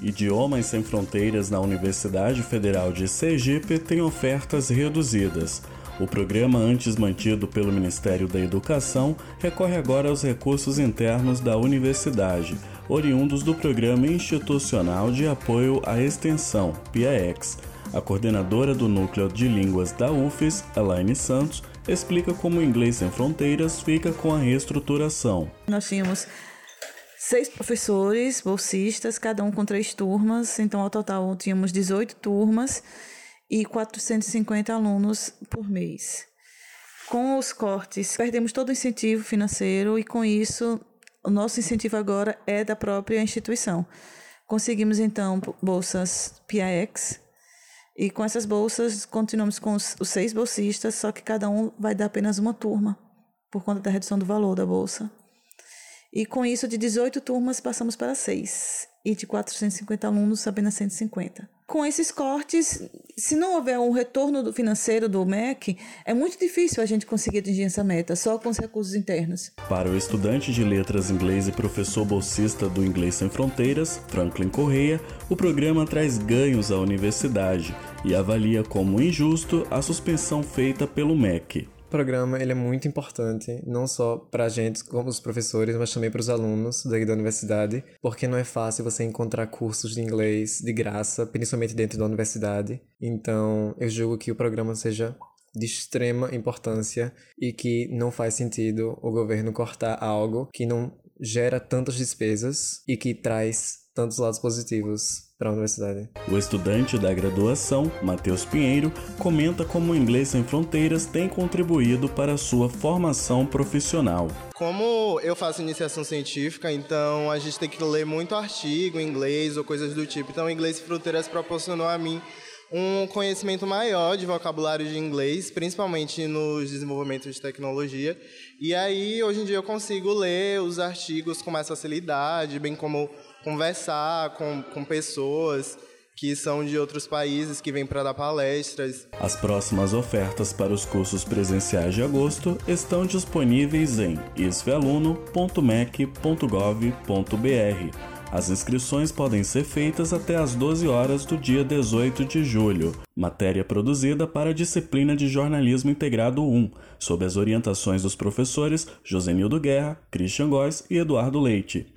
Idiomas Sem Fronteiras na Universidade Federal de Sergipe tem ofertas reduzidas. O programa antes mantido pelo Ministério da Educação recorre agora aos recursos internos da universidade, oriundos do Programa Institucional de Apoio à Extensão, PAEX. A coordenadora do Núcleo de Línguas da UFES, Elaine Santos, explica como o Inglês Sem Fronteiras fica com a reestruturação. Nós tínhamos seis professores bolsistas, cada um com três turmas, então ao total tínhamos 18 turmas e 450 alunos por mês. Com os cortes, perdemos todo o incentivo financeiro e com isso o nosso incentivo agora é da própria instituição. Conseguimos então bolsas PIX e com essas bolsas continuamos com os, os seis bolsistas, só que cada um vai dar apenas uma turma por conta da redução do valor da bolsa. E com isso, de 18 turmas, passamos para 6. E de 450 alunos, apenas 150. Com esses cortes, se não houver um retorno financeiro do MEC, é muito difícil a gente conseguir atingir essa meta, só com os recursos internos. Para o estudante de letras inglês e professor bolsista do Inglês Sem Fronteiras, Franklin Correia, o programa traz ganhos à universidade e avalia como injusto a suspensão feita pelo MEC programa ele é muito importante, não só para a gente, como os professores, mas também para os alunos da universidade, porque não é fácil você encontrar cursos de inglês de graça, principalmente dentro da universidade. Então, eu julgo que o programa seja de extrema importância e que não faz sentido o governo cortar algo que não gera tantas despesas e que traz tantos lados positivos para a universidade. O estudante da graduação, Matheus Pinheiro, comenta como o Inglês Sem Fronteiras tem contribuído para a sua formação profissional. Como eu faço iniciação científica, então a gente tem que ler muito artigo em inglês ou coisas do tipo. Então, o Inglês Sem Fronteiras proporcionou a mim um conhecimento maior de vocabulário de inglês, principalmente nos desenvolvimentos de tecnologia. E aí, hoje em dia, eu consigo ler os artigos com mais facilidade, bem como conversar com, com pessoas que são de outros países que vêm para dar palestras. As próximas ofertas para os cursos presenciais de agosto estão disponíveis em isvealuno.mec.gov.br. As inscrições podem ser feitas até às 12 horas do dia 18 de julho. Matéria produzida para a disciplina de Jornalismo Integrado 1, sob as orientações dos professores Josenildo Guerra, Christian Góes e Eduardo Leite.